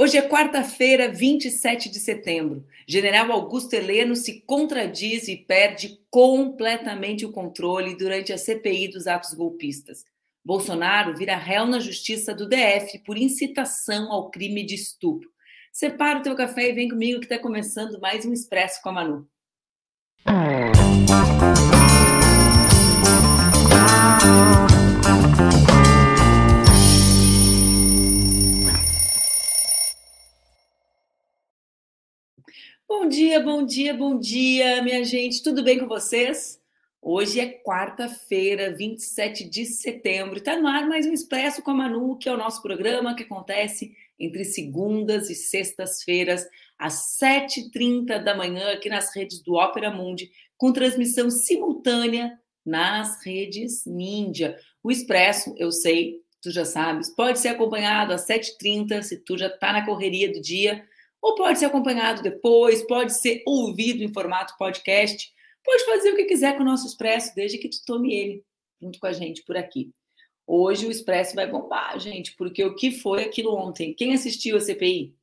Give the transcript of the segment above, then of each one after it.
Hoje é quarta-feira, 27 de setembro. General Augusto Heleno se contradiz e perde completamente o controle durante a CPI dos atos golpistas. Bolsonaro vira réu na justiça do DF por incitação ao crime de estupro. Separa o teu café e vem comigo que está começando mais um Expresso com a Manu. Bom dia, bom dia, bom dia, minha gente. Tudo bem com vocês? Hoje é quarta-feira, 27 de setembro. Está no ar mais um Expresso com a Manu, que é o nosso programa que acontece entre segundas e sextas-feiras, às 7h30 da manhã, aqui nas redes do Ópera Mundi, com transmissão simultânea nas redes Ninja. O Expresso, eu sei, tu já sabes, pode ser acompanhado às 7h30, se tu já está na correria do dia ou pode ser acompanhado depois, pode ser ouvido em formato podcast, pode fazer o que quiser com o nosso Expresso, desde que tu tome ele junto com a gente por aqui. Hoje o Expresso vai bombar, gente, porque o que foi aquilo ontem? Quem assistiu a CPI?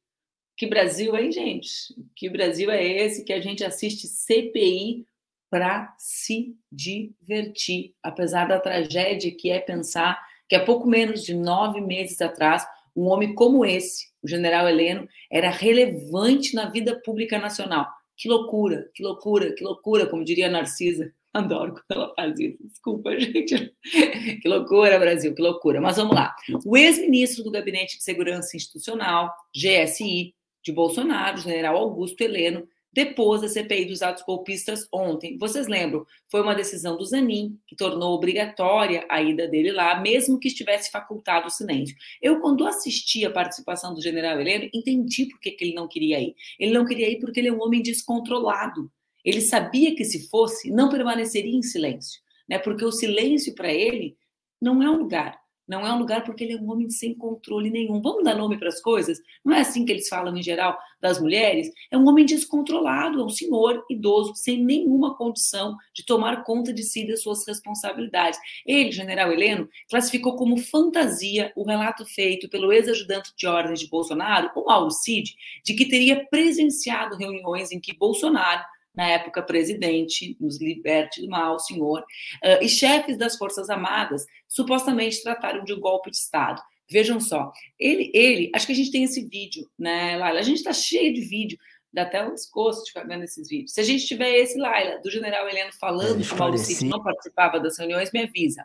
Que Brasil, hein, gente? Que Brasil é esse que a gente assiste CPI para se divertir, apesar da tragédia que é pensar que há pouco menos de nove meses atrás um homem como esse, o general Heleno, era relevante na vida pública nacional. Que loucura, que loucura, que loucura, como diria a Narcisa. Adoro quando ela faz isso. Desculpa, gente. Que loucura, Brasil, que loucura. Mas vamos lá. O ex-ministro do Gabinete de Segurança Institucional, GSI, de Bolsonaro, general Augusto Heleno, depôs a CPI dos atos golpistas ontem. Vocês lembram? Foi uma decisão do Zanin que tornou obrigatória a ida dele lá, mesmo que estivesse facultado o silêncio. Eu, quando assisti a participação do general Heleno, entendi por que, que ele não queria ir. Ele não queria ir porque ele é um homem descontrolado. Ele sabia que se fosse, não permaneceria em silêncio, né? Porque o silêncio para ele não é um lugar. Não é um lugar porque ele é um homem sem controle nenhum. Vamos dar nome para as coisas? Não é assim que eles falam em geral das mulheres? É um homem descontrolado, é um senhor idoso, sem nenhuma condição de tomar conta de si e das suas responsabilidades. Ele, general Heleno, classificou como fantasia o relato feito pelo ex-ajudante de ordens de Bolsonaro, o Cid, de que teria presenciado reuniões em que Bolsonaro na época presidente, nos liberte do mal, senhor, uh, e chefes das Forças Armadas supostamente trataram de um golpe de Estado. Vejam só, ele, ele, acho que a gente tem esse vídeo, né, Laila? A gente está cheio de vídeo, dá até um desgosto de ficar vendo esses vídeos. Se a gente tiver esse, Laila, do general Heleno falando que o Maurício não participava das reuniões, me avisa.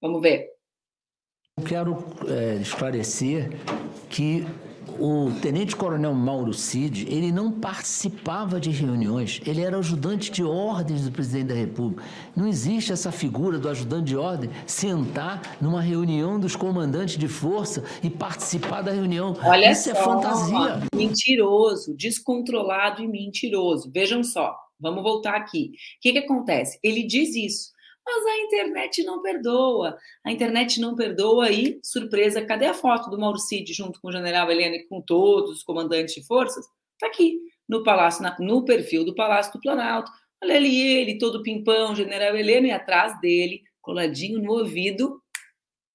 Vamos ver. Eu quero é, esclarecer que o tenente-coronel Mauro Cid, ele não participava de reuniões, ele era ajudante de ordens do presidente da República. Não existe essa figura do ajudante de ordem sentar numa reunião dos comandantes de força e participar da reunião. Olha Isso é só, é fantasia. Mentiroso, descontrolado e mentiroso. Vejam só, vamos voltar aqui. O que, que acontece? Ele diz isso. Mas a internet não perdoa. A internet não perdoa e, surpresa, cadê a foto do Mauro Cid junto com o general Helena e com todos os comandantes de forças? Está aqui, no palácio, no perfil do Palácio do Planalto. Olha ali ele, todo pimpão, general Helena, e atrás dele, coladinho no ouvido,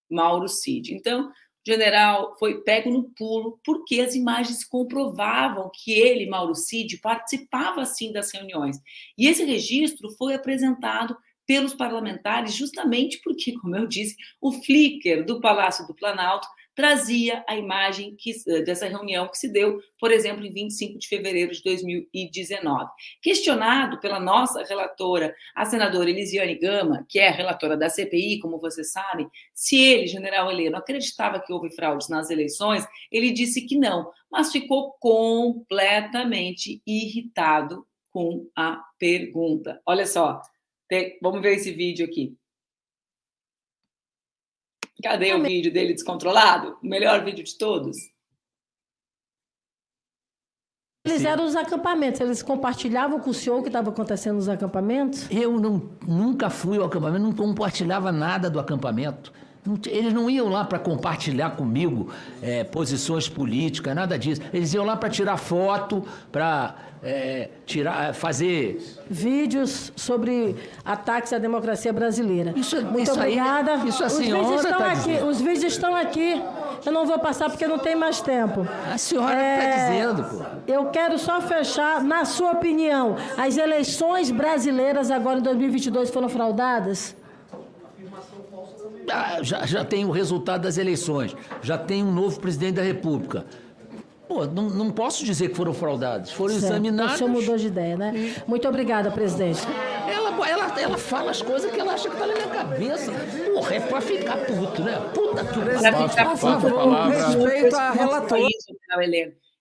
Mauro Cid. Então, general foi pego no pulo porque as imagens comprovavam que ele, Mauro Cid, participava sim das reuniões. E esse registro foi apresentado pelos parlamentares, justamente porque, como eu disse, o Flickr do Palácio do Planalto trazia a imagem que, dessa reunião que se deu, por exemplo, em 25 de fevereiro de 2019. Questionado pela nossa relatora, a senadora Elisiane Gama, que é relatora da CPI, como vocês sabem, se ele, general Heleno, acreditava que houve fraudes nas eleições, ele disse que não, mas ficou completamente irritado com a pergunta. Olha só, tem, vamos ver esse vídeo aqui. Cadê o vídeo dele descontrolado? O melhor vídeo de todos. Eles eram os acampamentos, eles compartilhavam com o senhor o que estava acontecendo nos acampamentos? Eu não, nunca fui ao acampamento, não compartilhava nada do acampamento. Eles não iam lá para compartilhar comigo é, posições políticas, nada disso. Eles iam lá para tirar foto, para é, tirar, fazer vídeos sobre ataques à democracia brasileira. Isso, Muito isso obrigada. Aí, isso a senhora os vídeos estão tá aqui. Dizendo. Os vídeos estão aqui. Eu não vou passar porque não tem mais tempo. A senhora está é, dizendo, pô. Eu quero só fechar, na sua opinião, as eleições brasileiras agora em 2022 foram fraudadas? Ah, já, já tem o resultado das eleições, já tem um novo presidente da República. Pô, não, não posso dizer que foram fraudados, foram certo. examinados. O senhor mudou de ideia, né? Muito obrigada, presidente. Ela, ela, ela fala as coisas que ela acha que tá na minha cabeça. Porra, é pra ficar puto, né? Puta que pariu. Respeito a relator.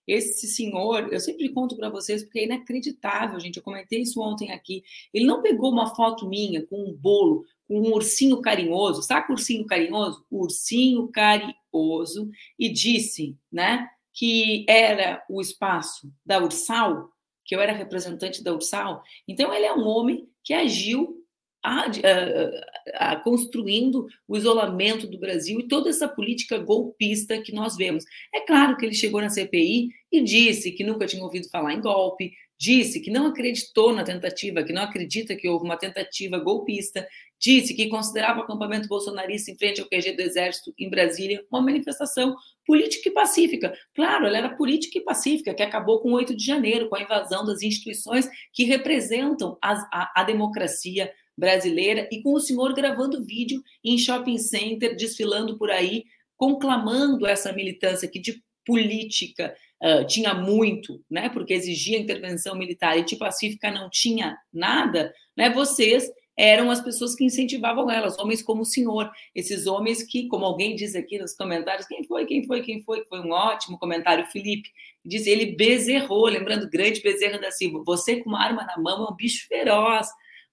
Esse senhor, eu sempre conto para vocês porque é inacreditável, gente. Eu comentei isso ontem aqui. Ele não pegou uma foto minha com um bolo, com um ursinho carinhoso, sabe ursinho carinhoso? Ursinho carinhoso, e disse, né? que era o espaço da Ursal, que eu era representante da Ursal. Então, ele é um homem que agiu a, a, a, construindo o isolamento do Brasil e toda essa política golpista que nós vemos. É claro que ele chegou na CPI e disse que nunca tinha ouvido falar em golpe, disse que não acreditou na tentativa, que não acredita que houve uma tentativa golpista, disse que considerava o acampamento bolsonarista em frente ao QG do Exército em Brasília uma manifestação política e pacífica. Claro, ela era política e pacífica, que acabou com o 8 de janeiro, com a invasão das instituições que representam a, a democracia brasileira e com o senhor gravando vídeo em shopping center, desfilando por aí, conclamando essa militância que de política uh, tinha muito, né, porque exigia intervenção militar e de pacífica não tinha nada, né, vocês eram as pessoas que incentivavam elas, homens como o senhor, esses homens que, como alguém diz aqui nos comentários, quem foi, quem foi, quem foi, foi um ótimo comentário, Felipe, diz, ele bezerrou, lembrando grande Bezerra da Silva, você com uma arma na mão é um bicho feroz,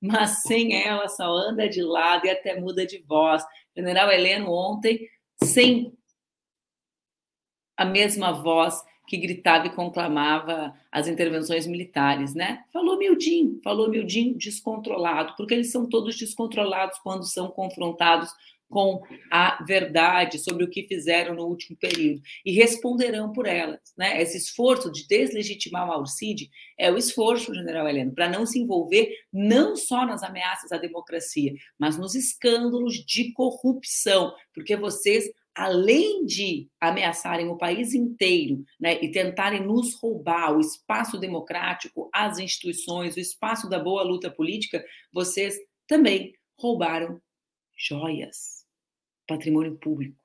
mas sem ela só anda de lado e até muda de voz. General Heleno ontem, sem a mesma voz que gritava e conclamava as intervenções militares, né? Falou Mildinho, falou Mildinho descontrolado, porque eles são todos descontrolados quando são confrontados com a verdade sobre o que fizeram no último período e responderão por elas, né? Esse esforço de deslegitimar o Cid é o esforço, General Heleno, para não se envolver não só nas ameaças à democracia, mas nos escândalos de corrupção, porque vocês além de ameaçarem o país inteiro né, e tentarem nos roubar o espaço democrático, as instituições, o espaço da boa luta política, vocês também roubaram joias, patrimônio público.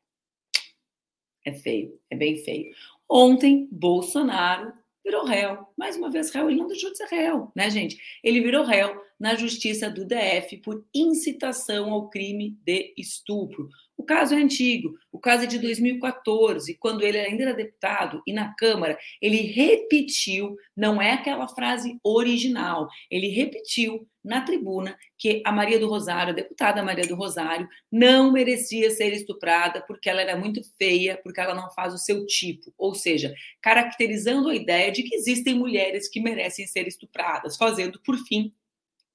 É feio, é bem feio. Ontem, Bolsonaro virou réu. Mais uma vez, réu, ele não deixou de ser réu, né, gente? Ele virou réu na justiça do DF por incitação ao crime de estupro. O caso é antigo, o caso é de 2014, quando ele ainda era deputado e na Câmara ele repetiu, não é aquela frase original, ele repetiu na tribuna que a Maria do Rosário, a deputada Maria do Rosário, não merecia ser estuprada porque ela era muito feia, porque ela não faz o seu tipo, ou seja, caracterizando a ideia de que existem mulheres que merecem ser estupradas, fazendo, por fim,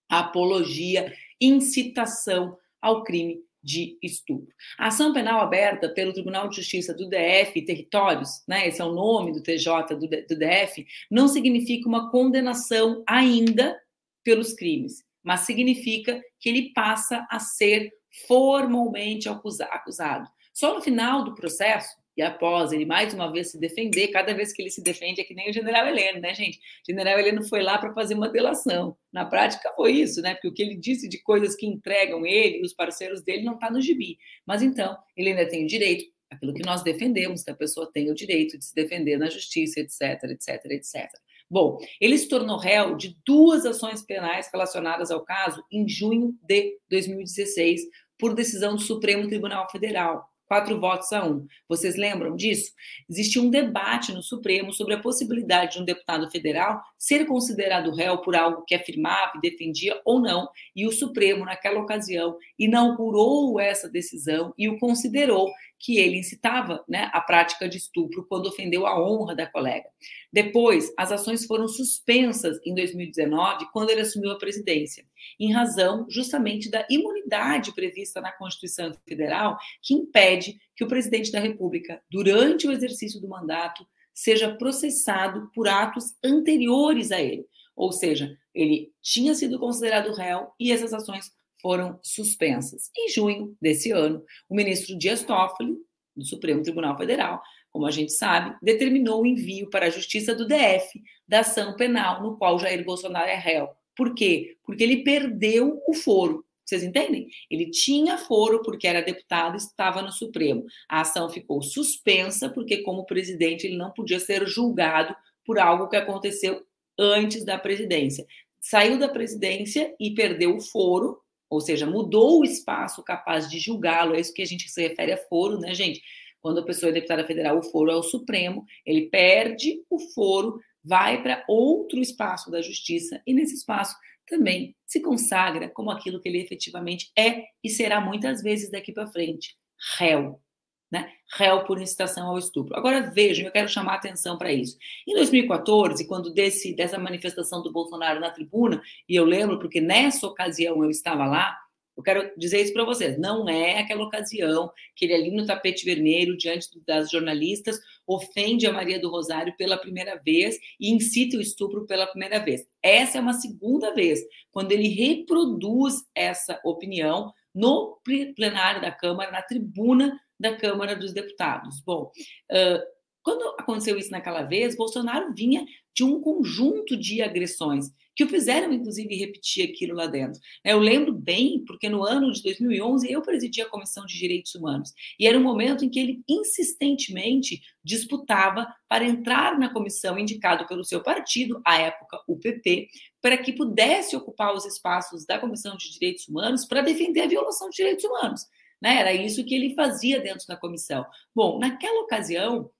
a apologia, incitação ao crime de estupro. A ação penal aberta pelo Tribunal de Justiça do DF Territórios, né, esse é o nome do TJ do DF, não significa uma condenação ainda pelos crimes, mas significa que ele passa a ser formalmente acusado. Só no final do processo, e após ele mais uma vez se defender, cada vez que ele se defende é que nem o general Heleno, né, gente? O general Heleno foi lá para fazer uma delação. Na prática foi isso, né? Porque o que ele disse de coisas que entregam ele e os parceiros dele não está no gibi. Mas então, ele ainda tem o direito, aquilo que nós defendemos, que a pessoa tem o direito de se defender na justiça, etc, etc, etc. Bom, ele se tornou réu de duas ações penais relacionadas ao caso em junho de 2016, por decisão do Supremo Tribunal Federal quatro votos a um. Vocês lembram disso? Existia um debate no Supremo sobre a possibilidade de um deputado federal ser considerado réu por algo que afirmava e defendia ou não, e o Supremo, naquela ocasião, inaugurou essa decisão e o considerou que ele incitava né, a prática de estupro quando ofendeu a honra da colega. Depois, as ações foram suspensas em 2019, quando ele assumiu a presidência, em razão justamente da imunidade prevista na Constituição Federal, que impede que o presidente da República, durante o exercício do mandato, seja processado por atos anteriores a ele. Ou seja, ele tinha sido considerado réu e essas ações foram suspensas. Em junho desse ano, o ministro Dias Toffoli do Supremo Tribunal Federal, como a gente sabe, determinou o envio para a Justiça do DF da ação penal no qual Jair Bolsonaro é réu. Por quê? Porque ele perdeu o foro. Vocês entendem? Ele tinha foro porque era deputado, estava no Supremo. A ação ficou suspensa porque, como presidente, ele não podia ser julgado por algo que aconteceu antes da presidência. Saiu da presidência e perdeu o foro, ou seja, mudou o espaço capaz de julgá-lo. É isso que a gente se refere a foro, né, gente? Quando a pessoa é deputada federal, o foro é o Supremo, ele perde o foro, vai para outro espaço da justiça, e nesse espaço também se consagra como aquilo que ele efetivamente é e será muitas vezes daqui para frente, réu. Né? Réu por incitação ao estupro. Agora vejam, eu quero chamar atenção para isso. Em 2014, quando desse, dessa manifestação do Bolsonaro na tribuna, e eu lembro porque nessa ocasião eu estava lá, eu quero dizer isso para vocês. Não é aquela ocasião que ele ali no tapete vermelho, diante das jornalistas, ofende a Maria do Rosário pela primeira vez e incita o estupro pela primeira vez. Essa é uma segunda vez, quando ele reproduz essa opinião no plenário da Câmara, na tribuna da Câmara dos Deputados. Bom, quando aconteceu isso naquela vez, Bolsonaro vinha de um conjunto de agressões que o fizeram, inclusive, repetir aquilo lá dentro. Eu lembro bem, porque no ano de 2011 eu presidi a Comissão de Direitos Humanos, e era um momento em que ele insistentemente disputava para entrar na comissão indicado pelo seu partido, à época o PP, para que pudesse ocupar os espaços da Comissão de Direitos Humanos para defender a violação de direitos humanos. Né? Era isso que ele fazia dentro da comissão. Bom, naquela ocasião,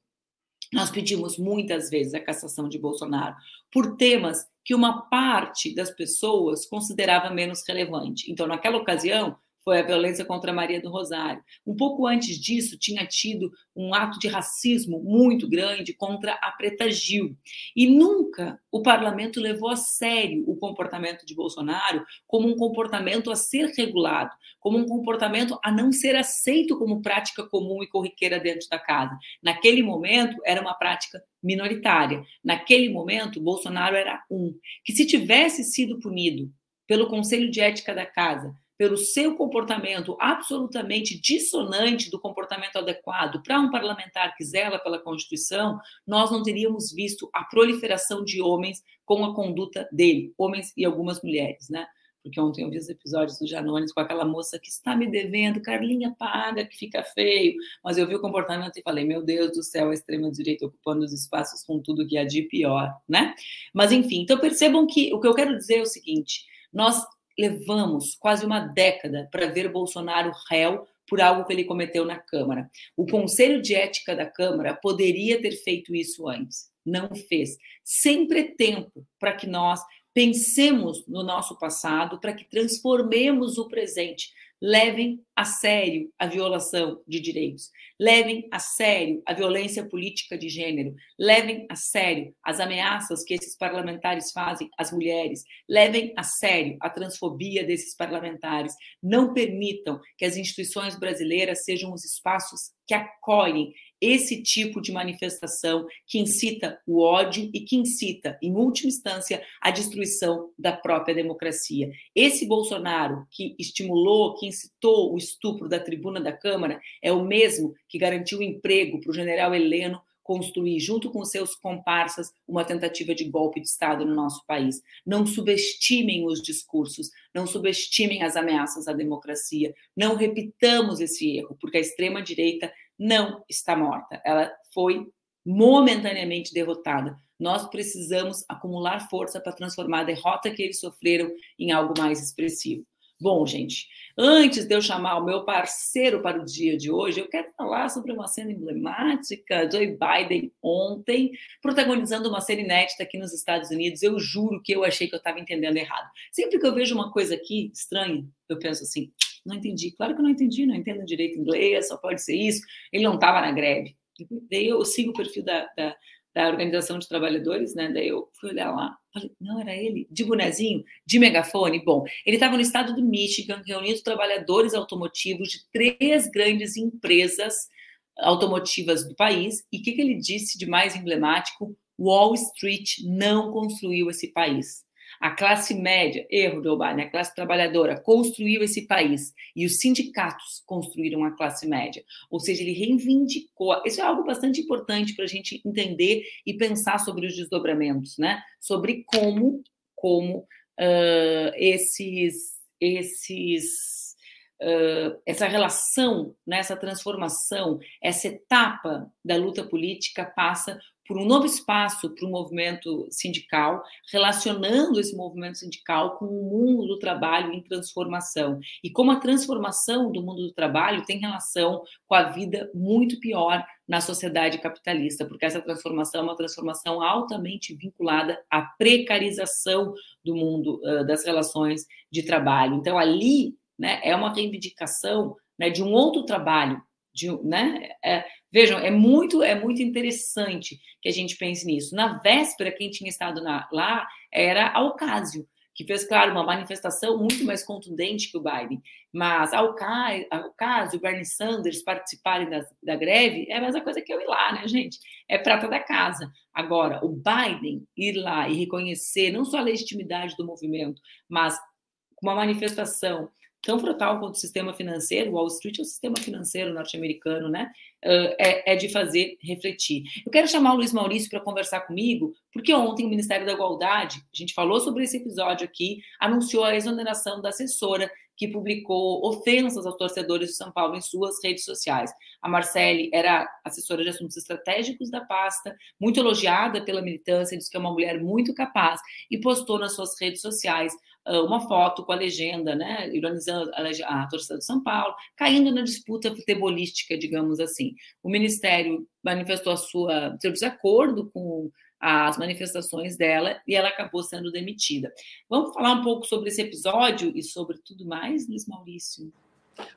nós pedimos muitas vezes a cassação de Bolsonaro por temas que uma parte das pessoas considerava menos relevante. Então, naquela ocasião, foi a violência contra Maria do Rosário. Um pouco antes disso, tinha tido um ato de racismo muito grande contra a Preta Gil. E nunca o parlamento levou a sério o comportamento de Bolsonaro como um comportamento a ser regulado, como um comportamento a não ser aceito como prática comum e corriqueira dentro da casa. Naquele momento, era uma prática minoritária. Naquele momento, Bolsonaro era um. Que se tivesse sido punido pelo Conselho de Ética da Casa, pelo seu comportamento absolutamente dissonante do comportamento adequado para um parlamentar que zela pela Constituição, nós não teríamos visto a proliferação de homens com a conduta dele, homens e algumas mulheres, né? Porque ontem eu vi os episódios do Janones com aquela moça que está me devendo, Carlinha paga, que fica feio. Mas eu vi o comportamento e falei, meu Deus do céu, a extrema-direita ocupando os espaços com tudo que há de pior, né? Mas enfim, então percebam que o que eu quero dizer é o seguinte: nós levamos quase uma década para ver Bolsonaro réu por algo que ele cometeu na Câmara. O Conselho de Ética da Câmara poderia ter feito isso antes, não fez. Sempre é tempo para que nós pensemos no nosso passado, para que transformemos o presente levem a sério a violação de direitos, levem a sério a violência política de gênero, levem a sério as ameaças que esses parlamentares fazem às mulheres, levem a sério a transfobia desses parlamentares. Não permitam que as instituições brasileiras sejam os espaços que acolhem esse tipo de manifestação que incita o ódio e que incita, em última instância, a destruição da própria democracia. Esse Bolsonaro que estimulou, que incitou o estupro da tribuna da Câmara, é o mesmo que garantiu emprego para o general Heleno construir, junto com seus comparsas, uma tentativa de golpe de Estado no nosso país. Não subestimem os discursos, não subestimem as ameaças à democracia, não repitamos esse erro, porque a extrema-direita não está morta, ela foi momentaneamente derrotada. Nós precisamos acumular força para transformar a derrota que eles sofreram em algo mais expressivo. Bom, gente, antes de eu chamar o meu parceiro para o dia de hoje, eu quero falar sobre uma cena emblemática. Joe Biden ontem protagonizando uma cena inédita aqui nos Estados Unidos. Eu juro que eu achei que eu estava entendendo errado. Sempre que eu vejo uma coisa aqui estranha, eu penso assim: não entendi. Claro que eu não entendi, não entendo direito inglês, só pode ser isso. Ele não estava na greve. Daí eu sigo o perfil da, da, da, Organização de Trabalhadores, né? Daí eu fui olhar lá, falei, não, era ele, de bonezinho, de megafone. Bom, ele estava no estado do Michigan, reunindo trabalhadores automotivos de três grandes empresas automotivas do país. E o que, que ele disse de mais emblemático? Wall Street não construiu esse país. A classe média, erro do Biden, a classe trabalhadora construiu esse país e os sindicatos construíram a classe média. Ou seja, ele reivindicou. Isso é algo bastante importante para a gente entender e pensar sobre os desdobramentos, né? Sobre como, como uh, esses, esses Uh, essa relação, né, essa transformação, essa etapa da luta política passa por um novo espaço para o movimento sindical, relacionando esse movimento sindical com o mundo do trabalho em transformação. E como a transformação do mundo do trabalho tem relação com a vida muito pior na sociedade capitalista, porque essa transformação é uma transformação altamente vinculada à precarização do mundo das relações de trabalho. Então, ali né, é uma reivindicação né, de um outro trabalho de, né? É, vejam, é muito, é muito interessante que a gente pense nisso. Na véspera, quem tinha estado na, lá era a Ocasio, que fez, claro, uma manifestação muito mais contundente que o Biden. Mas a Ocasio, o Bernie Sanders participarem da, da greve é a mesma coisa que eu ir lá, né, gente? É prata da casa. Agora, o Biden ir lá e reconhecer não só a legitimidade do movimento, mas uma manifestação tão brutal quanto o sistema financeiro, Wall Street é o sistema financeiro norte-americano, né? É, é, de fazer refletir. Eu quero chamar o Luiz Maurício para conversar comigo, porque ontem o Ministério da Igualdade, a gente falou sobre esse episódio aqui, anunciou a exoneração da assessora que publicou ofensas aos torcedores de São Paulo em suas redes sociais. A Marcele era assessora de assuntos estratégicos da pasta, muito elogiada pela militância, diz que é uma mulher muito capaz e postou nas suas redes sociais uma foto com a legenda, né, ironizando a, a torcida de São Paulo, caindo na disputa futebolística, digamos assim. O Ministério manifestou a sua seu desacordo com as manifestações dela e ela acabou sendo demitida. Vamos falar um pouco sobre esse episódio e sobre tudo mais, Luiz Maurício?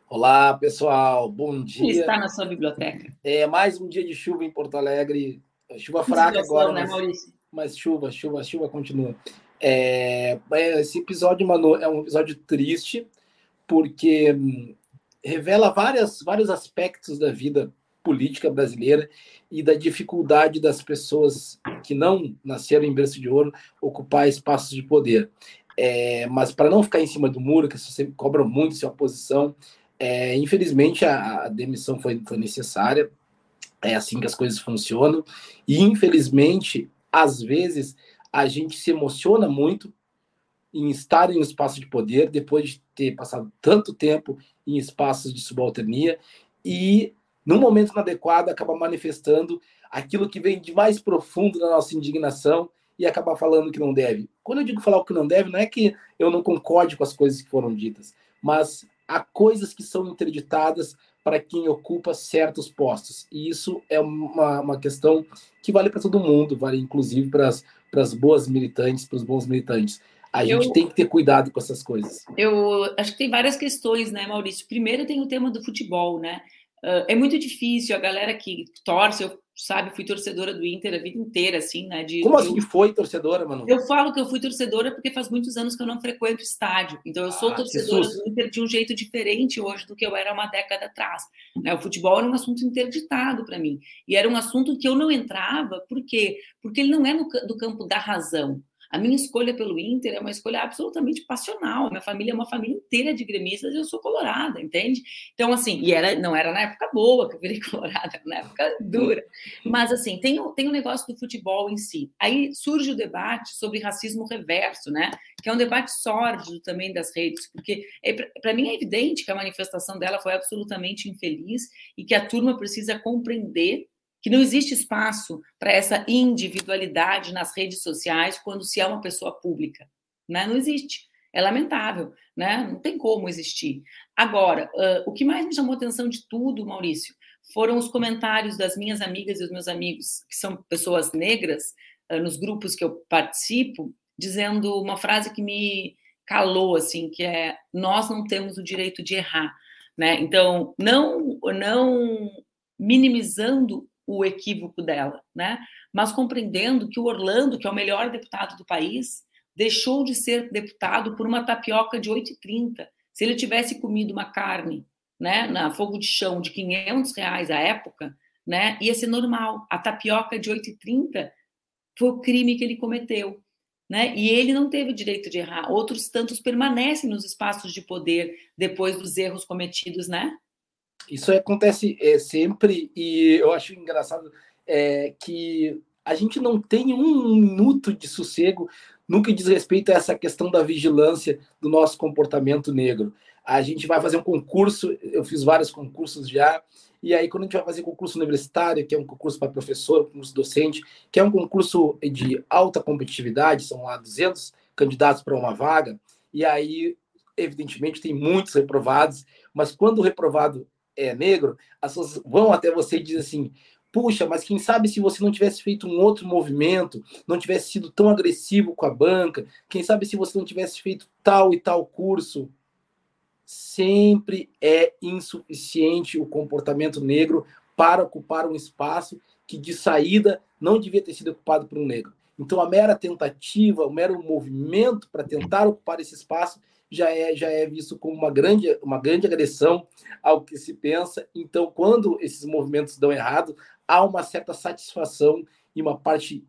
Olá, pessoal, bom dia. está na sua biblioteca? É mais um dia de chuva em Porto Alegre, chuva fraca agora, né, mas, mas chuva, chuva, chuva continua. É, é, esse episódio, é um episódio triste porque hum, revela várias, vários aspectos da vida política brasileira e da dificuldade das pessoas que não nasceram em berço de ouro ocupar espaços de poder. É, mas para não ficar em cima do muro, que você cobra muito sua posição, é, infelizmente a, a, demissão foi, foi necessária, é assim que as coisas funcionam, e infelizmente, às vezes, a gente se emociona muito em estar em um espaço de poder, depois de ter passado tanto tempo em espaços de subalternia, e no momento inadequado, acaba manifestando aquilo que vem de mais profundo da nossa indignação e acaba falando que não deve. Quando eu digo falar o que não deve, não é que eu não concorde com as coisas que foram ditas, mas há coisas que são interditadas para quem ocupa certos postos. E isso é uma, uma questão que vale para todo mundo, vale inclusive para as, para as boas militantes, para os bons militantes. A gente eu, tem que ter cuidado com essas coisas. Eu acho que tem várias questões, né, Maurício? Primeiro tem o tema do futebol, né? Uh, é muito difícil, a galera que torce, eu sabe, fui torcedora do Inter a vida inteira, assim, né? De, Como assim foi torcedora, mano? Eu falo que eu fui torcedora porque faz muitos anos que eu não frequento estádio. Então eu sou ah, torcedora Jesus. do Inter de um jeito diferente hoje do que eu era uma década atrás. Né? O futebol era um assunto interditado para mim. E era um assunto que eu não entrava, por quê? Porque ele não é no, do campo da razão. A minha escolha pelo Inter é uma escolha absolutamente passional. Minha família é uma família inteira de gremistas e eu sou colorada, entende? Então, assim, e era, não era na época boa que eu virei colorada, era na época dura. Mas, assim, tem, tem um negócio do futebol em si. Aí surge o debate sobre racismo reverso, né? Que é um debate sórdido também das redes, porque é, para mim é evidente que a manifestação dela foi absolutamente infeliz e que a turma precisa compreender que não existe espaço para essa individualidade nas redes sociais quando se é uma pessoa pública. Né? Não existe. É lamentável, né? não tem como existir. Agora, uh, o que mais me chamou a atenção de tudo, Maurício, foram os comentários das minhas amigas e dos meus amigos, que são pessoas negras, uh, nos grupos que eu participo, dizendo uma frase que me calou, assim, que é: nós não temos o direito de errar. Né? Então, não, não minimizando o equívoco dela, né? Mas compreendendo que o Orlando, que é o melhor deputado do país, deixou de ser deputado por uma tapioca de 8,30. Se ele tivesse comido uma carne, né, na fogo de chão de 500 reais à época, né, ia ser normal. A tapioca de 8,30 foi o crime que ele cometeu. né? E ele não teve direito de errar. Outros tantos permanecem nos espaços de poder depois dos erros cometidos, né? Isso acontece é, sempre e eu acho engraçado é, que a gente não tem um minuto de sossego no que diz respeito a essa questão da vigilância do nosso comportamento negro. A gente vai fazer um concurso, eu fiz vários concursos já, e aí quando a gente vai fazer concurso universitário, que é um concurso para professor, concurso docente, que é um concurso de alta competitividade, são lá 200 candidatos para uma vaga, e aí, evidentemente, tem muitos reprovados, mas quando o reprovado é negro, as pessoas vão até você e dizem assim: puxa, mas quem sabe se você não tivesse feito um outro movimento, não tivesse sido tão agressivo com a banca, quem sabe se você não tivesse feito tal e tal curso. Sempre é insuficiente o comportamento negro para ocupar um espaço que de saída não devia ter sido ocupado por um negro. Então, a mera tentativa, o mero movimento para tentar ocupar esse espaço já é, já é visto como uma grande, uma grande agressão ao que se pensa. Então, quando esses movimentos dão errado, há uma certa satisfação e uma parte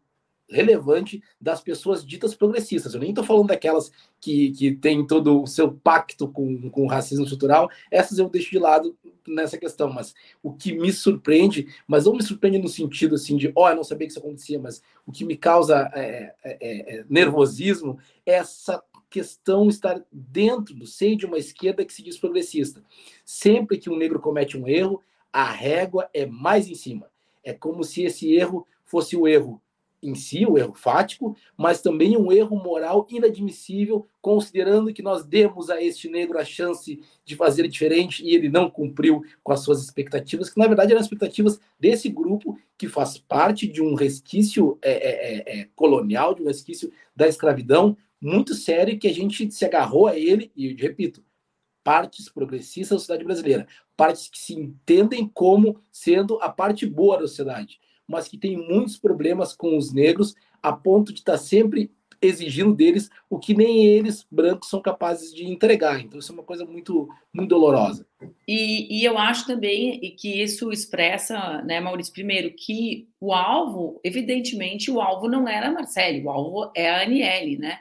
relevante das pessoas ditas progressistas. Eu nem estou falando daquelas que, que têm todo o seu pacto com, com o racismo estrutural, essas eu deixo de lado nessa questão, mas o que me surpreende, mas não me surpreende no sentido assim de, ó, oh, eu não sabia que isso acontecia, mas o que me causa é, é, é, é nervosismo é essa questão estar dentro do seio de uma esquerda que se diz progressista. Sempre que um negro comete um erro, a régua é mais em cima. É como se esse erro fosse o erro em si, o erro fático, mas também um erro moral inadmissível, considerando que nós demos a este negro a chance de fazer diferente e ele não cumpriu com as suas expectativas, que na verdade eram expectativas desse grupo que faz parte de um resquício é, é, é, é colonial, de um resquício da escravidão, muito sério que a gente se agarrou a ele, e repito, partes progressistas da sociedade brasileira, partes que se entendem como sendo a parte boa da sociedade, mas que tem muitos problemas com os negros, a ponto de estar sempre exigindo deles o que nem eles, brancos, são capazes de entregar. Então, isso é uma coisa muito, muito dolorosa. E, e eu acho também que isso expressa, né, Maurício, primeiro, que o alvo, evidentemente, o alvo não era a Marcele, o alvo é a Aniele, né?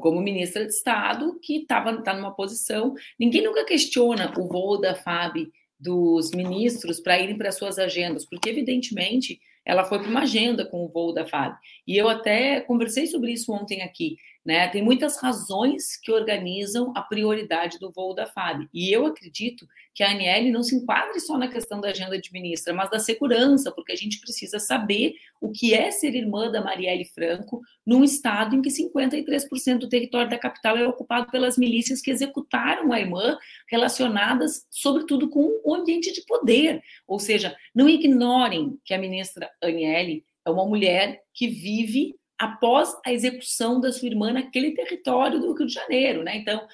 Como ministra de Estado, que estava tá numa posição. Ninguém nunca questiona o voo da FAB dos ministros para irem para suas agendas, porque, evidentemente, ela foi para uma agenda com o voo da FAB. E eu até conversei sobre isso ontem aqui. Né? Tem muitas razões que organizam a prioridade do voo da FAB. E eu acredito que a ANL não se enquadre só na questão da agenda de ministra, mas da segurança, porque a gente precisa saber o que é ser irmã da Marielle Franco num estado em que 53% do território da capital é ocupado pelas milícias que executaram a irmã, relacionadas, sobretudo, com o ambiente de poder. Ou seja, não ignorem que a ministra Aniele é uma mulher que vive após a execução da sua irmã naquele território do Rio de Janeiro, né? Então,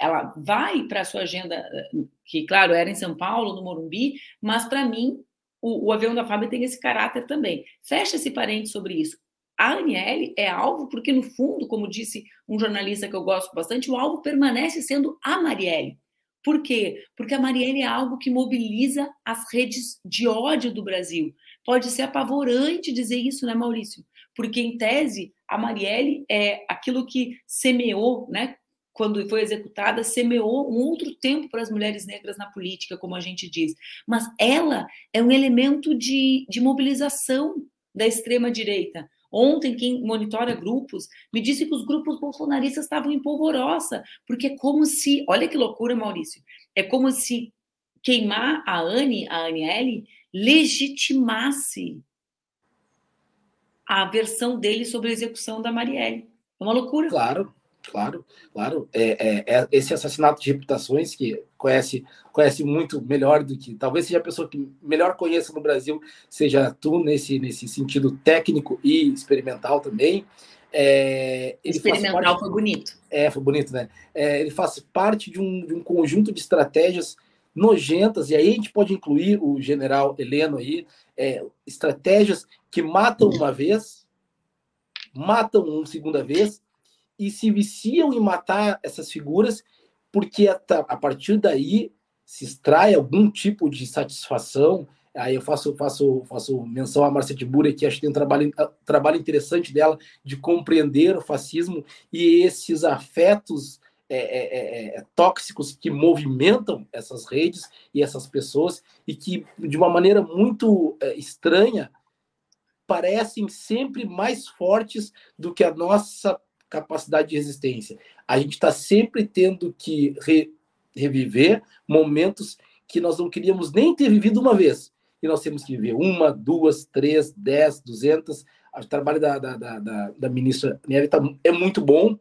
ela vai para a sua agenda, que, claro, era em São Paulo, no Morumbi, mas para mim, o, o, avião da Fábio tem esse caráter também. Fecha esse parente sobre isso. A Aniele é alvo porque, no fundo, como disse um jornalista que eu gosto bastante, o alvo permanece sendo a Marielle. Por quê? Porque a Marielle é algo que mobiliza as redes de ódio do Brasil. Pode ser apavorante dizer isso, né, Maurício? Porque em tese a Marielle é aquilo que semeou, né, quando foi executada, semeou um outro tempo para as mulheres negras na política, como a gente diz. Mas ela é um elemento de, de mobilização da extrema-direita. Ontem, quem monitora grupos me disse que os grupos bolsonaristas estavam em polvorosa, porque é como se. Olha que loucura, Maurício. É como se queimar a Anne, a Aniele, legitimasse a versão dele sobre a execução da Marielle. É uma loucura. Claro, claro, claro. É, é, é, esse assassinato de reputações que conhece, conhece muito melhor do que talvez seja a pessoa que melhor conheça no Brasil seja tu nesse nesse sentido técnico e experimental também. É, experimental parte, foi bonito. É, foi bonito, né? É, ele faz parte de um, de um conjunto de estratégias nojentas, e aí a gente pode incluir o general Heleno aí, é, estratégias que matam uma vez, matam uma segunda vez, e se viciam em matar essas figuras, porque a, partir daí se extrai algum tipo de satisfação. Aí eu faço, faço, faço menção à Marcia Tiburi, que acho que tem um trabalho, um trabalho interessante dela de compreender o fascismo e esses afetos é, é, é, é, tóxicos que movimentam essas redes e essas pessoas e que, de uma maneira muito é, estranha, parecem sempre mais fortes do que a nossa capacidade de resistência. A gente está sempre tendo que re, reviver momentos que nós não queríamos nem ter vivido uma vez. E nós temos que viver uma, duas, três, dez, duzentas. O trabalho da, da, da, da ministra Neve tá, é muito bom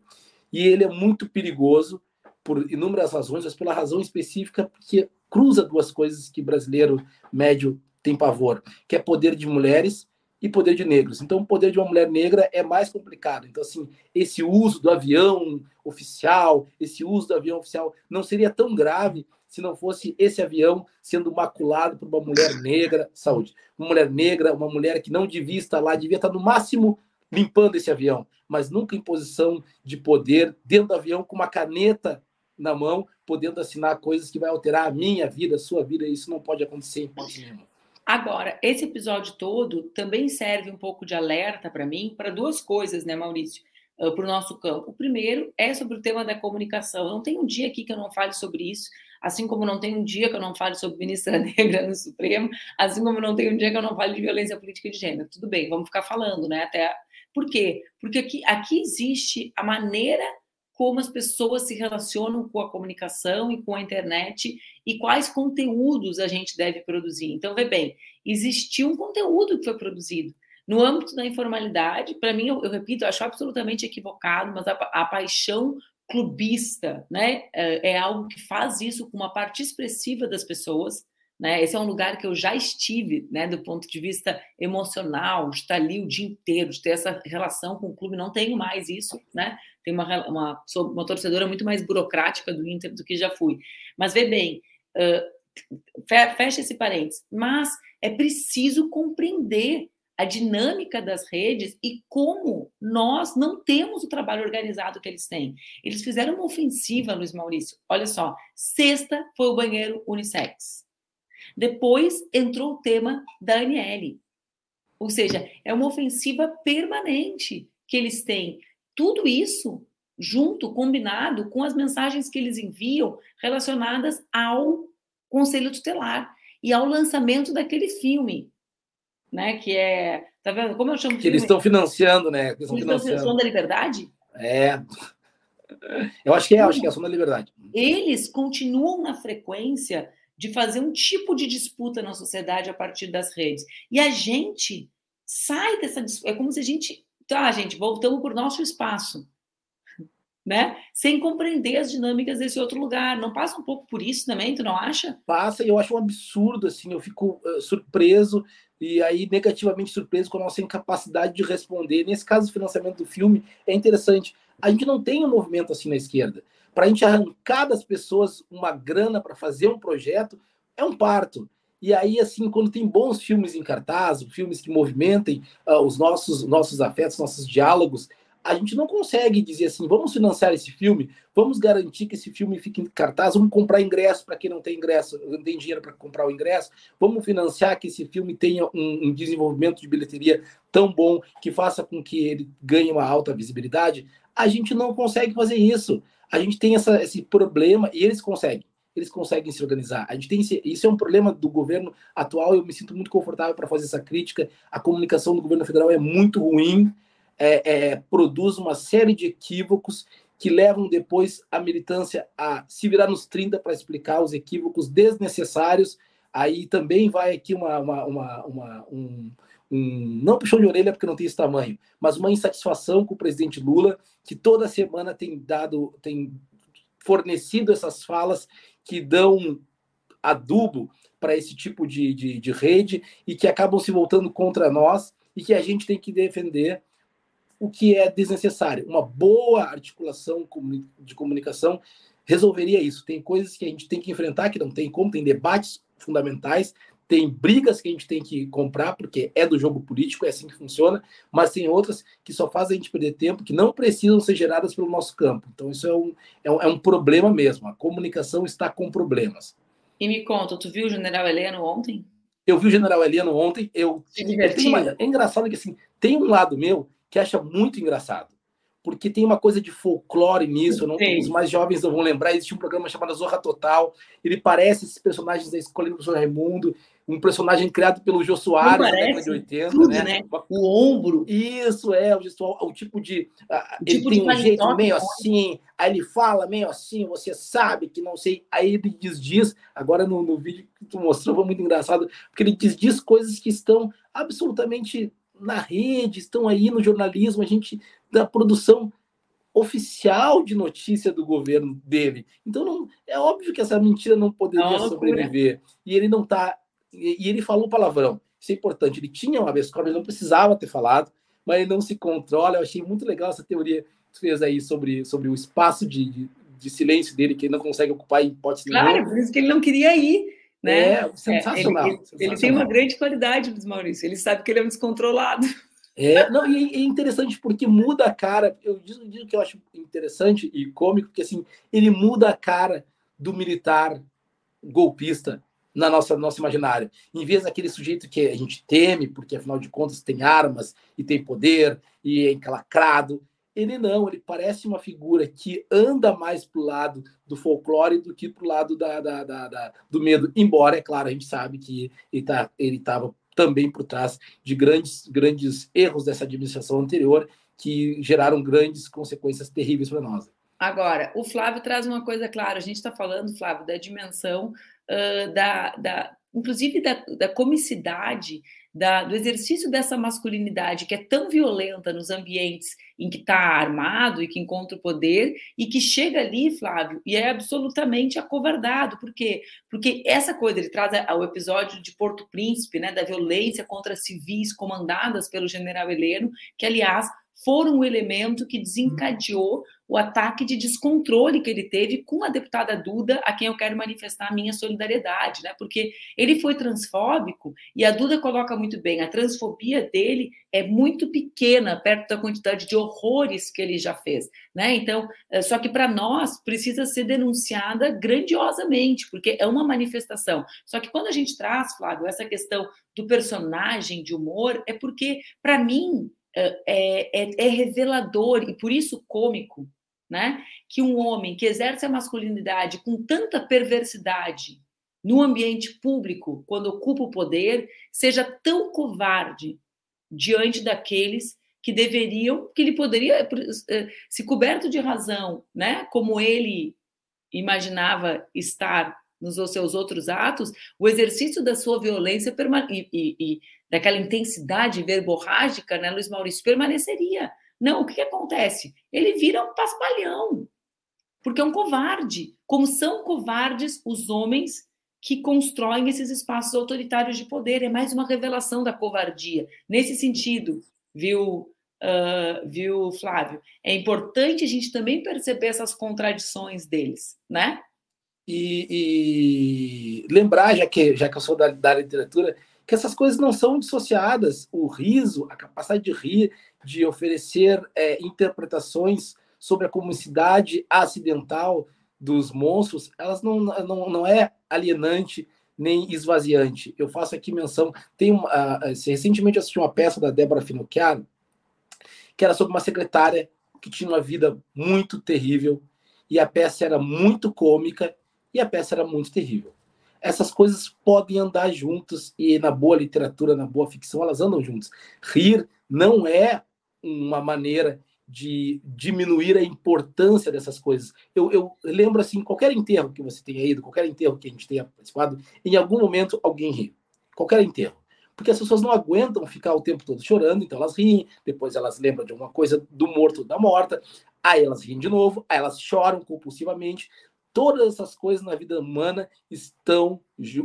e ele é muito perigoso por inúmeras razões, mas pela razão específica porque cruza duas coisas que brasileiro médio tem pavor, que é poder de mulheres e poder de negros. Então, o poder de uma mulher negra é mais complicado. Então, assim, esse uso do avião oficial, esse uso do avião oficial não seria tão grave se não fosse esse avião sendo maculado por uma mulher negra, saúde, uma mulher negra, uma mulher que não devia estar lá, devia estar no máximo limpando esse avião, mas nunca em posição de poder dentro do avião com uma caneta na mão, podendo assinar coisas que vai alterar a minha vida, a sua vida, isso não pode acontecer em hipótese nenhuma. Agora, esse episódio todo também serve um pouco de alerta para mim, para duas coisas, né, Maurício? Ah, para o nosso campo. O primeiro é sobre o tema da comunicação. Não tem um dia aqui que eu não fale sobre isso, assim como não tem um dia que eu não fale sobre ministra negra no Supremo, assim como não tem um dia que eu não fale de violência política de gênero. Tudo bem, vamos ficar falando, né? Até por quê? Porque aqui, aqui existe a maneira como as pessoas se relacionam com a comunicação e com a internet e quais conteúdos a gente deve produzir. Então, vê bem, existiu um conteúdo que foi produzido. No âmbito da informalidade, para mim, eu, eu, repito, eu acho absolutamente equivocado, mas a, a paixão clubista né, é, é algo que faz isso com uma parte expressiva das pessoas. Né? Esse é um lugar que eu já estive, né, do ponto de vista emocional, de estar ali o dia inteiro, de ter essa relação com o clube. Não tenho mais isso, né? Tenho uma, uma, sou uma torcedora muito mais burocrática do Inter do que já fui. Mas vê bem, uh, fecha esse parênteses. Mas é preciso compreender a dinâmica das redes e como nós não temos o trabalho organizado que eles têm. Eles fizeram uma ofensiva, Luiz Maurício. Olha só, sexta foi o banheiro unissex. Depois entrou o tema da Aniele. Ou seja, é uma ofensiva permanente que eles têm. Tudo isso junto, combinado com as mensagens que eles enviam relacionadas ao Conselho Tutelar e ao lançamento daquele filme, né? Que é, tá vendo? Como eu chamo que eles estão financiando, né? Eles, estão financiando. Som da Liberdade? É. Eu acho que é, acho que é a Som da Liberdade. Eles continuam na frequência de fazer um tipo de disputa na sociedade a partir das redes. E a gente sai dessa disputa. É como se a gente. Tá, gente, voltamos para o nosso espaço né? Sem compreender as dinâmicas desse outro lugar. Não passa um pouco por isso também, tu não acha? Passa, e eu acho um absurdo, assim, eu fico uh, surpreso e aí negativamente surpreso com a nossa incapacidade de responder. Nesse caso, o financiamento do filme é interessante. A gente não tem um movimento assim na esquerda. Para a gente arrancar das pessoas uma grana para fazer um projeto, é um parto. E aí, assim, quando tem bons filmes em cartaz, filmes que movimentem uh, os nossos, nossos afetos, nossos diálogos, a gente não consegue dizer assim, vamos financiar esse filme, vamos garantir que esse filme fique em cartaz, vamos comprar ingresso para quem não tem ingresso, não tem dinheiro para comprar o ingresso, vamos financiar que esse filme tenha um, um, desenvolvimento de bilheteria tão bom que faça com que ele ganhe uma alta visibilidade. A gente não consegue fazer isso. A gente tem essa, esse problema e eles conseguem. Eles conseguem se organizar. A gente tem esse, isso é um problema do governo atual. Eu me sinto muito confortável para fazer essa crítica. A comunicação do governo federal é muito ruim é, é, produz uma série de equívocos que levam depois a militância a se virar nos 30 para explicar os equívocos desnecessários. Aí também vai aqui uma, uma, uma, uma um, um, não puxão de orelha porque não tem esse tamanho, mas uma insatisfação com o presidente Lula, que toda semana tem dado, tem fornecido essas falas que dão adubo para esse tipo de, de, de rede e que acabam se voltando contra nós e que a gente tem que defender o que é desnecessário. Uma boa articulação de comunicação resolveria isso. Tem coisas que a gente tem que enfrentar que não tem como, tem debates fundamentais, tem brigas que a gente tem que comprar, porque é do jogo político, é assim que funciona, mas tem outras que só fazem a gente perder tempo, que não precisam ser geradas pelo nosso campo. Então, isso é um, é um, é um problema mesmo. A comunicação está com problemas. E me conta, tu viu o general Heleno ontem? Eu vi o General Heleno ontem, eu... Se divertiu? É engraçado que, assim, tem um lado meu que acha muito engraçado porque tem uma coisa de folclore nisso, não, os mais jovens não vão lembrar, existe um programa chamado Zorra Total, ele parece esses personagens da escola do professor Raimundo, um personagem criado pelo Jô Soares na década de 80, tudo, né? né? O ombro. Isso, é, o, gestual, o tipo de... O ele tipo tem um jeito meio assim, aí ele fala meio assim, você sabe que não sei, aí ele diz, diz, agora no, no vídeo que tu mostrou foi muito engraçado, porque ele diz, diz coisas que estão absolutamente na rede, estão aí no jornalismo, a gente da produção oficial de notícia do governo dele. Então não, é óbvio que essa mentira não poderia não, sobreviver. E ele não está e, e, ele falou palavrão. Isso é importante. Ele tinha uma vez ele não precisava ter falado, mas ele não se controla. Eu achei muito legal essa teoria que você fez aí sobre, sobre o espaço de, de, de silêncio dele que ele não consegue ocupar em hipótese Claro, nenhuma. por isso que ele não queria ir. Né? É, sensacional, é, ele, sensacional. ele, tem uma grande qualidade, Maurício. Ele sabe que ele é um descontrolado. É, não, e é interessante porque muda a cara. Eu digo, digo que eu acho interessante e cômico, porque assim, ele muda a cara do militar golpista na nossa nosso imaginário. Em vez daquele sujeito que a gente teme, porque afinal de contas tem armas e tem poder e é encalacrado, ele não, ele parece uma figura que anda mais para o lado do folclore do que para o lado da, da, da, da, do medo. Embora, é claro, a gente sabe que ele tá, estava também por trás de grandes, grandes erros dessa administração anterior que geraram grandes consequências terríveis para nós. Agora, o Flávio traz uma coisa clara. A gente está falando, Flávio, da dimensão uh, da, da, inclusive da, da comicidade da, do exercício dessa masculinidade que é tão violenta nos ambientes em que está armado e que encontra o poder e que chega ali, Flávio, e é absolutamente acovardado. Por quê? Porque essa coisa, ele traz o episódio de Porto Príncipe, né, da violência contra civis comandadas pelo general Heleno, que, aliás, foram o elemento que desencadeou o ataque de descontrole que ele teve com a deputada Duda, a quem eu quero manifestar a minha solidariedade, né? Porque ele foi transfóbico e a Duda coloca muito bem, a transfobia dele é muito pequena perto da quantidade de horrores que ele já fez, né? Então, é, só que para nós precisa ser denunciada grandiosamente, porque é uma manifestação. Só que quando a gente traz, Flávio, essa questão do personagem de humor, é porque para mim é, é, é, revelador e por isso cômico, né? Que um homem que exerce a masculinidade com tanta perversidade no ambiente público, quando ocupa o poder, seja tão covarde diante daqueles que deveriam, que ele poderia, é, se coberto de razão, né? Como ele imaginava estar nos seus outros atos, o exercício da sua violência e, e, e daquela intensidade verborrágica, né, Luiz Maurício, permaneceria. Não, o que, que acontece? Ele vira um paspalhão, porque é um covarde, como são covardes os homens que constroem esses espaços autoritários de poder. É mais uma revelação da covardia. Nesse sentido, viu, uh, viu, Flávio? É importante a gente também perceber essas contradições deles, né? E, e lembrar, já que, já que eu sou da, da literatura, que essas coisas não são dissociadas. O riso, a capacidade de rir, de oferecer é, interpretações sobre a comicidade acidental dos monstros, elas não, não, não é alienante nem esvaziante. Eu faço aqui menção, tem uma, recentemente assisti uma peça da Débora Finocchiaro, que era sobre uma secretária que tinha uma vida muito terrível, e a peça era muito cômica, e a peça era muito terrível essas coisas podem andar juntas e na boa literatura, na boa ficção, elas andam juntas. Rir não é uma maneira de diminuir a importância dessas coisas. Eu, eu, lembro assim, qualquer enterro que você tenha ido, qualquer enterro que a gente tenha participado, em algum momento alguém ri. Qualquer enterro. Porque as pessoas não aguentam ficar o tempo todo chorando, então elas riem, depois elas lembram de alguma coisa do morto, da morta, aí elas riem de novo, aí elas choram compulsivamente, todas essas coisas na vida humana estão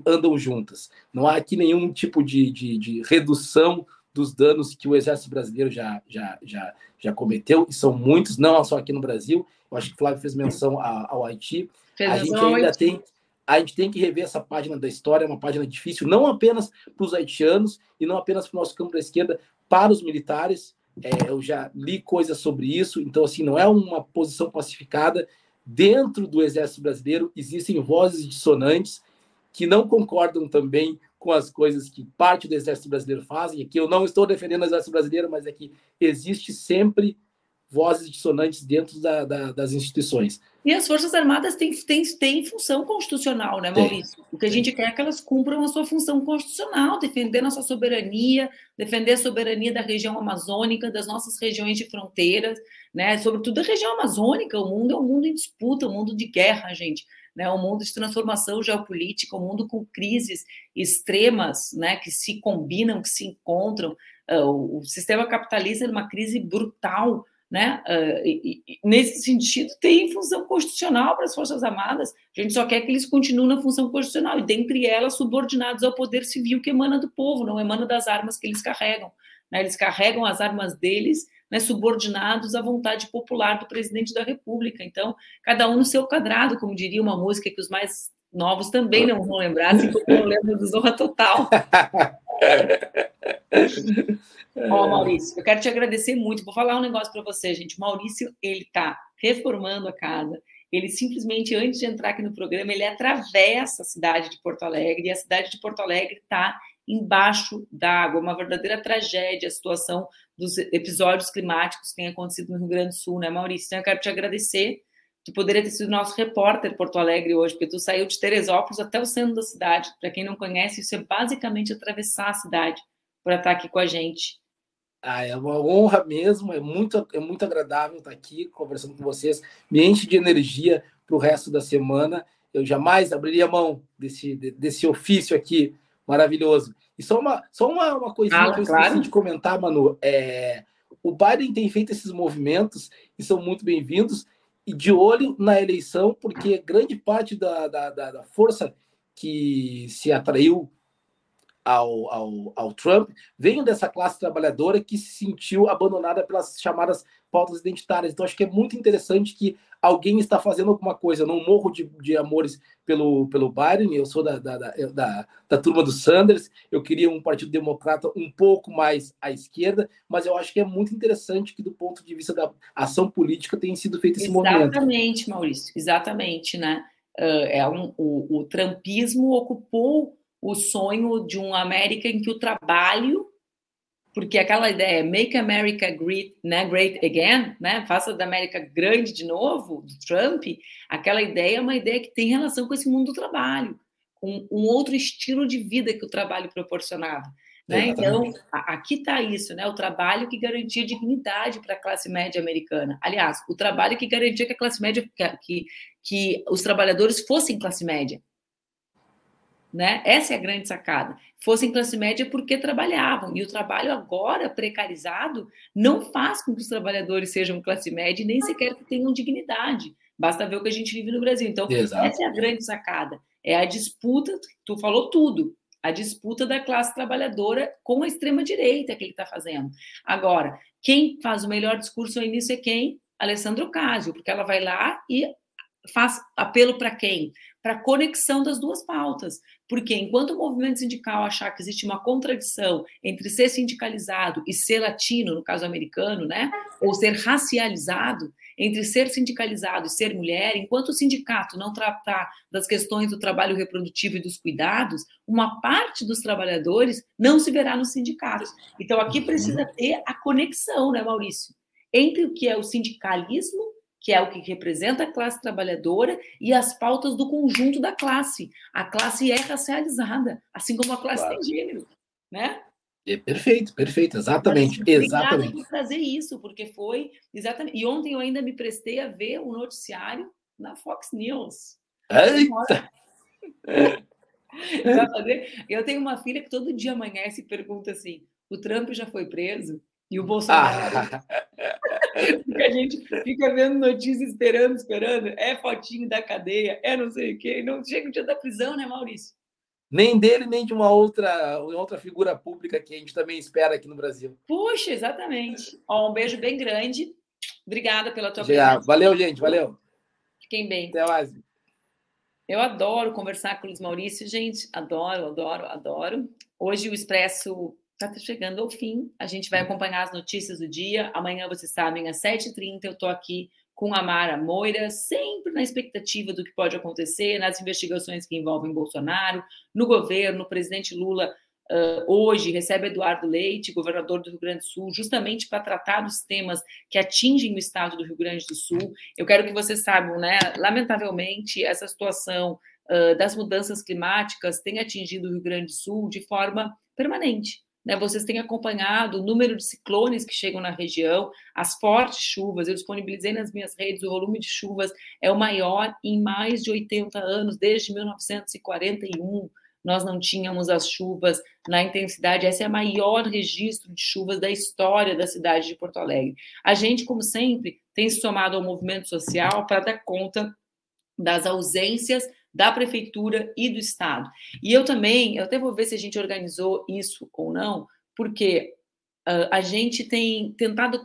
andam juntas. Não há aqui nenhum tipo de, de, de, redução dos danos que o Exército Brasileiro já, já, já, já cometeu, e são muitos, não só aqui no Brasil. Eu acho que o Flávio fez menção ao Haiti. Fez a gente ainda Haiti. tem a gente tem que rever essa página da história, é uma página difícil, não apenas para os haitianos e não apenas para o nosso campo da esquerda, para os militares. É, eu já li coisas sobre isso, então, assim, não é uma posição pacificada dentro do Exército Brasileiro existem vozes dissonantes que não concordam também com as coisas que parte do Exército Brasileiro fazem. Aqui eu não estou defendendo o Exército Brasileiro, mas é que existe sempre vozes dissonantes dentro da, da, das instituições. E as Forças Armadas têm, têm, têm função constitucional, né, Maurício? Tem, o que a gente quer é que elas cumpram a sua função constitucional, defender nossa soberania, defender a soberania da região amazônica, das nossas regiões de fronteiras, né? Sobretudo a região amazônica. O mundo é um mundo em disputa, um mundo de guerra, gente. Né, um mundo de transformação geopolítica, um mundo com crises extremas, né, que se combinam, que se encontram. Uh, o sistema capitalista é uma crise brutal, né? E, e, nesse sentido, tem função constitucional para as Forças Armadas. A gente só quer que eles continuem na função constitucional, e dentre elas, subordinados ao poder civil que emana do povo, não emana das armas que eles carregam. Né? Eles carregam as armas deles, né, subordinados à vontade popular do presidente da República. Então, cada um no seu quadrado, como diria uma música que os mais novos também não vão lembrar, assim como eu lembro do Zorra Total. Ó, oh, Maurício, eu quero te agradecer muito. Vou falar um negócio para você, gente. O Maurício, ele está reformando a casa. Ele simplesmente, antes de entrar aqui no programa, ele atravessa a cidade de Porto Alegre e a cidade de Porto Alegre está embaixo d'água. Uma verdadeira tragédia a situação dos episódios climáticos que têm acontecido no Rio Grande do Sul, né, Maurício? Então, eu quero te agradecer. Tu poderia ter sido nosso repórter Porto Alegre hoje, porque tu saiu de Teresópolis até o centro da cidade. Para quem não conhece, isso é basicamente atravessar a cidade para estar aqui com a gente. Ah, é uma honra mesmo, é muito, é muito agradável estar aqui conversando com vocês, me enche de energia para o resto da semana. Eu jamais abriria mão desse, desse ofício aqui maravilhoso. E só uma, só uma, uma coisinha ah, que eu claro. esqueci de comentar, Manu. É, o Biden tem feito esses movimentos e são muito bem-vindos, e de olho na eleição, porque grande parte da, da, da, da força que se atraiu ao, ao, ao Trump veio dessa classe trabalhadora que se sentiu abandonada pelas chamadas pautas identitárias. Então, acho que é muito interessante que alguém está fazendo alguma coisa. Eu não morro de, de amores pelo, pelo Biden, eu sou da, da, da, da, turma do Sanders, eu queria um partido democrata um pouco mais à esquerda, mas eu acho que é muito interessante que, do ponto de vista da ação política, tenha sido feito esse exatamente, movimento. Exatamente, Maurício, exatamente, né? Uh, é um, o, o trumpismo ocupou o sonho de uma América em que o trabalho, porque aquela ideia Make America Great, né, great Again, né, faça da América grande de novo, do Trump, aquela ideia é uma ideia que tem relação com esse mundo do trabalho, com um outro estilo de vida que o trabalho proporcionava. Né? Então, aqui está isso, né? O trabalho que garantia dignidade para a classe média americana. Aliás, o trabalho que garantia que a classe média, que, que, que os trabalhadores fossem classe média. Né? Essa é a grande sacada. Fossem classe média porque trabalhavam. E o trabalho agora precarizado não faz com que os trabalhadores sejam classe média e nem sequer que tenham dignidade. Basta ver o que a gente vive no Brasil. Então, Exato. essa é a grande sacada. É a disputa, tu falou tudo, a disputa da classe trabalhadora com a extrema-direita que ele está fazendo. Agora, quem faz o melhor discurso nisso é quem? Alessandro Ocasio, porque ela vai lá e faz apelo para quem? Para a conexão das duas pautas. Porque enquanto o movimento sindical achar que existe uma contradição entre ser sindicalizado e ser latino, no caso americano, né? Ou ser racializado, entre ser sindicalizado e ser mulher, enquanto o sindicato não tratar das questões do trabalho reprodutivo e dos cuidados, uma parte dos trabalhadores não se verá nos sindicatos. Então aqui precisa ter a conexão, né, Maurício? Entre o que é o sindicalismo que é o que representa a classe trabalhadora, e as pautas do conjunto da classe. A classe é racializada, assim como a classe claro. tem gênero, né? É perfeito, perfeito, exatamente, Mas, exatamente. por trazer isso, porque foi exatamente. E ontem eu ainda me prestei a ver o noticiário na Fox News. Eita! Eu tenho uma filha que todo dia amanhece e pergunta assim: o Trump já foi preso? E o Bolsonaro. Ah. A gente fica vendo notícias esperando, esperando. É fotinho da cadeia, é não sei o quê. Não chega o dia da prisão, né, Maurício? Nem dele, nem de uma outra, outra figura pública que a gente também espera aqui no Brasil. Puxa, exatamente. Ó, um beijo bem grande. Obrigada pela tua presença. Valeu, gente. Valeu. Fiquem bem. Até mais. Eu adoro conversar com o Luiz Maurício, gente. Adoro, adoro, adoro. Hoje o Expresso está chegando ao fim. A gente vai acompanhar as notícias do dia. Amanhã, vocês sabem, às 7h30, eu estou aqui com a Mara Moira, sempre na expectativa do que pode acontecer nas investigações que envolvem Bolsonaro, no governo, o presidente Lula Uh, hoje recebe Eduardo Leite, governador do Rio Grande do Sul, justamente para tratar dos temas que atingem o estado do Rio Grande do Sul. Eu quero que vocês saibam, né? Lamentavelmente, essa situação uh, das mudanças climáticas tem atingido o Rio Grande do Sul de forma permanente. Né? Vocês têm acompanhado o número de ciclones que chegam na região, as fortes chuvas. Eu disponibilizei nas minhas redes o volume de chuvas é o maior em mais de 80 anos, desde 1941 nós não tínhamos as chuvas na intensidade. Esse é o maior registro de chuvas da história da cidade de Porto Alegre. A gente, como sempre, tem se somado ao movimento social para dar conta das ausências da prefeitura e do estado. E eu também, eu até vou ver se a gente organizou isso ou não, porque uh, a gente tem tentado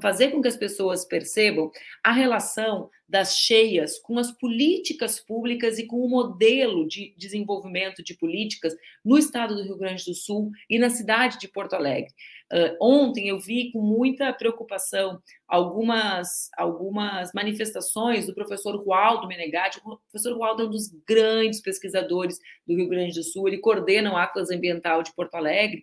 fazer com que as pessoas percebam a relação das cheias com as políticas públicas e com o modelo de desenvolvimento de políticas no estado do Rio Grande do Sul e na cidade de Porto Alegre. Uh, ontem eu vi com muita preocupação algumas, algumas manifestações do professor Rualdo Menegatti. O professor Rualdo é um dos grandes pesquisadores do Rio Grande do Sul, ele coordena o Atlas Ambiental de Porto Alegre,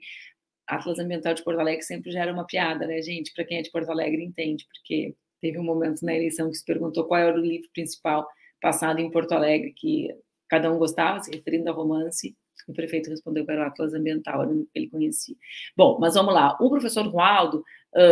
Atlas Ambiental de Porto Alegre sempre gera uma piada, né, gente? Para quem é de Porto Alegre entende, porque teve um momento na eleição que se perguntou qual era o livro principal passado em Porto Alegre que cada um gostava, se referindo ao romance, o prefeito respondeu que era o Atlas Ambiental, era o que ele conhecia. Bom, mas vamos lá. O professor Rualdo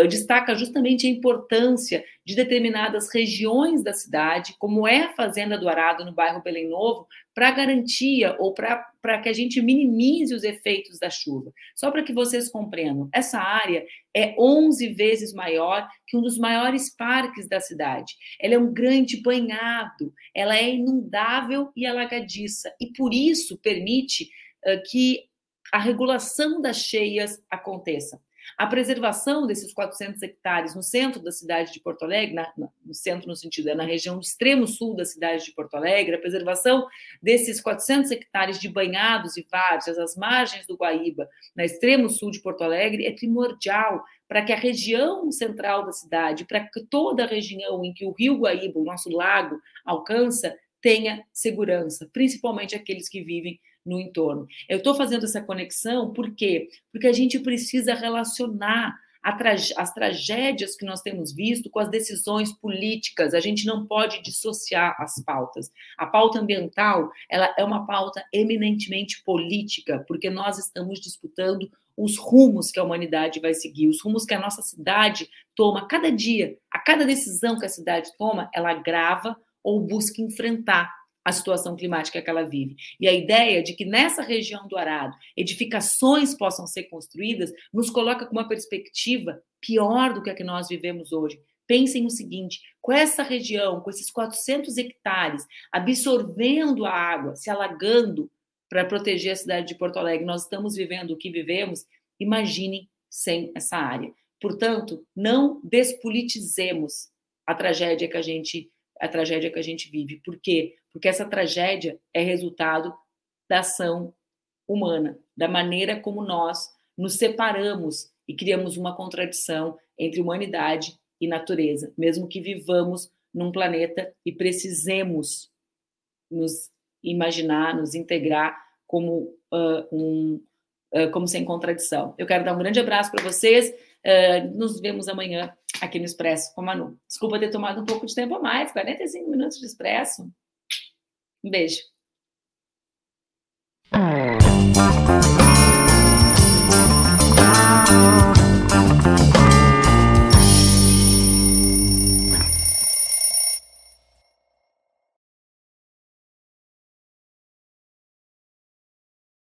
destaca justamente a importância de determinadas regiões da cidade, como é a Fazenda do Arado, no bairro Belém Novo, para garantia ou para que a gente minimize os efeitos da chuva. Só para que vocês compreendam, essa área é 11 vezes maior que um dos maiores parques da cidade. Ela é um grande banhado, ela é inundável e alagadiça, e por isso permite uh, que a regulação das cheias aconteça. A preservação desses 400 hectares no centro da cidade de Porto Alegre, na, no centro no sentido, é na região extremo sul da cidade de Porto Alegre, a preservação desses 400 hectares de banhados e várzeas às margens do Guaíba, no extremo sul de Porto Alegre, é primordial para que a região central da cidade, para que toda a região em que o rio Guaíba, o nosso lago, alcança, tenha segurança, principalmente aqueles que vivem no entorno. Eu estou fazendo essa conexão por quê? Porque a gente precisa relacionar as tragédias que nós temos visto com as decisões políticas. A gente não pode dissociar as pautas. A pauta ambiental ela é uma pauta eminentemente política, porque nós estamos disputando os rumos que a humanidade vai seguir, os rumos que a nossa cidade toma cada dia. A cada decisão que a cidade toma, ela grava ou busca enfrentar a situação climática que ela vive. E a ideia de que nessa região do Arado edificações possam ser construídas nos coloca com uma perspectiva pior do que a que nós vivemos hoje. Pensem no seguinte: com essa região, com esses 400 hectares absorvendo a água, se alagando para proteger a cidade de Porto Alegre, nós estamos vivendo o que vivemos, imaginem sem essa área. Portanto, não despolitizemos a tragédia que a gente a tragédia que a gente vive. Por quê? Porque essa tragédia é resultado da ação humana, da maneira como nós nos separamos e criamos uma contradição entre humanidade e natureza, mesmo que vivamos num planeta e precisemos nos imaginar, nos integrar como uh, um uh, como sem contradição. Eu quero dar um grande abraço para vocês. Uh, nos vemos amanhã aqui no Expresso com a Manu. Desculpa ter tomado um pouco de tempo a mais, 45 minutos de Expresso. Um beijo.